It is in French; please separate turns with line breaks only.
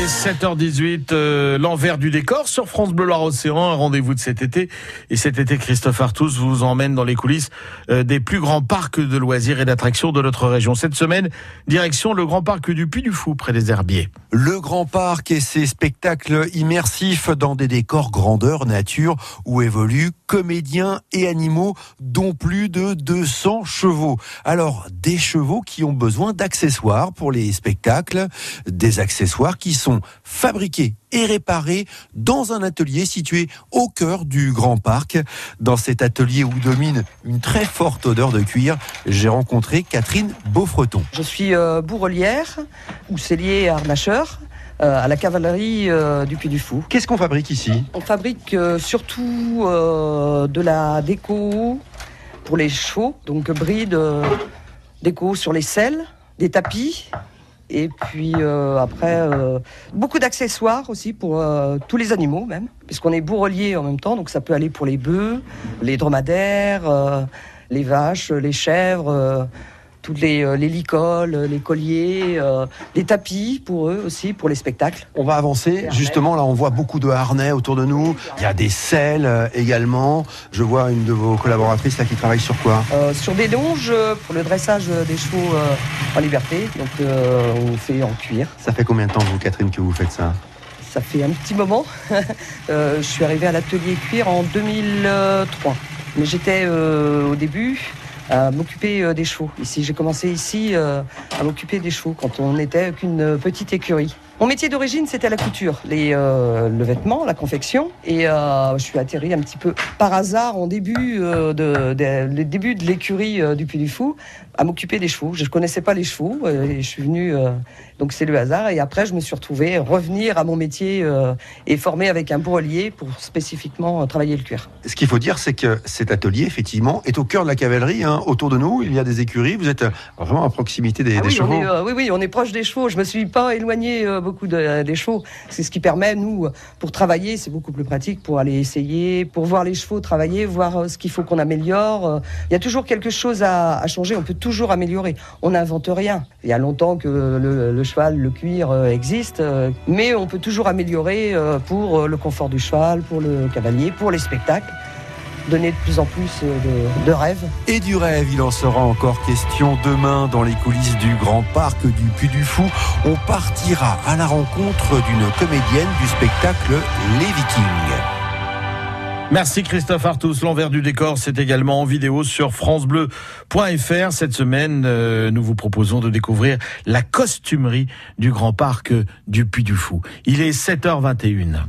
est 7h18, euh, l'envers du décor sur France Bleu Loire Océan, un rendez-vous de cet été. Et cet été, Christophe Artus vous emmène dans les coulisses euh, des plus grands parcs de loisirs et d'attractions de notre région. Cette semaine, direction le grand parc du Puy du Fou, près des Herbiers.
Le grand parc et ses spectacles immersifs dans des décors grandeur nature où évoluent comédiens et animaux dont plus de 200 chevaux. Alors, des chevaux qui ont besoin d'accessoires pour les spectacles, des accessoires qui sont fabriqués et réparés dans un atelier situé au cœur du grand parc. Dans cet atelier où domine une très forte odeur de cuir, j'ai rencontré Catherine Beaufreton.
Je suis euh, bourrelière ou cellier harnacheur euh, à la cavalerie euh, du Puy du Fou.
Qu'est-ce qu'on fabrique ici?
On fabrique euh, surtout de la déco pour les chevaux, donc bride, déco sur les selles, des tapis. Et puis euh, après, euh, beaucoup d'accessoires aussi pour euh, tous les animaux même, puisqu'on est bourrelier en même temps, donc ça peut aller pour les bœufs, les dromadaires, les vaches, les chèvres, toutes les, euh, les licoles, les colliers, euh, des tapis pour eux aussi, pour les spectacles.
On va avancer. Justement, là, on voit beaucoup de harnais autour de nous. Il y a des selles euh, également. Je vois une de vos collaboratrices là qui travaille sur quoi?
Euh, sur des longes euh, pour le dressage euh, des chevaux euh, en liberté, donc euh, on fait en cuir.
Ça fait combien de temps, vous, Catherine, que vous faites ça?
Ça fait un petit moment. Euh, je suis arrivée à l'atelier cuir en 2003. Mais j'étais euh, au début à m'occuper euh, des chevaux. Ici, j'ai commencé ici euh, à m'occuper des chevaux quand on n'était qu'une petite écurie. Mon métier d'origine, c'était la couture, les, euh, le vêtement, la confection. Et euh, je suis atterri un petit peu par hasard en début euh, de, de- le début de l'écurie du Puy du Fou à m'occuper des chevaux. Je ne connaissais pas les chevaux et je suis venu, euh, donc c'est le hasard. Et après, je me suis retrouvé revenir à mon métier et formé avec un bourrelier pour spécifiquement travailler le cuir.
Ce qu'il faut dire, c'est que cet atelier, effectivement, est au cœur de la cavalerie. hein. Autour de nous, il y a des écuries. Vous êtes vraiment à proximité des,
Ah
des chevaux.
est, oui, oui, on est proche des chevaux. Je me suis pas éloigné euh, beaucoup de- des chevaux. C'est ce qui permet, nous, pour travailler, c'est beaucoup plus pratique pour aller essayer, pour voir les chevaux travailler, voir euh, ce qu'il faut qu'on améliore. Il y a toujours quelque chose à, changer. On peut toujours améliorer. On n'invente rien. Il y a longtemps que le, le cheval, le cuir euh, existe, euh, mais on peut toujours améliorer pour le confort du cheval, pour le cavalier, pour les spectacles. Donner de plus en plus euh, de, de rêves.
Et du rêve, il en sera encore question demain dans les coulisses du grand parc du Puy du Fou. On partira à la rencontre d'une comédienne du spectacle Les Vikings.
Merci Christophe Artus. L'envers du décor, c'est également en vidéo sur francebleu.fr. Cette semaine, euh, nous vous proposons de découvrir la costumerie du grand parc du Puy du Fou. Il est 7h21.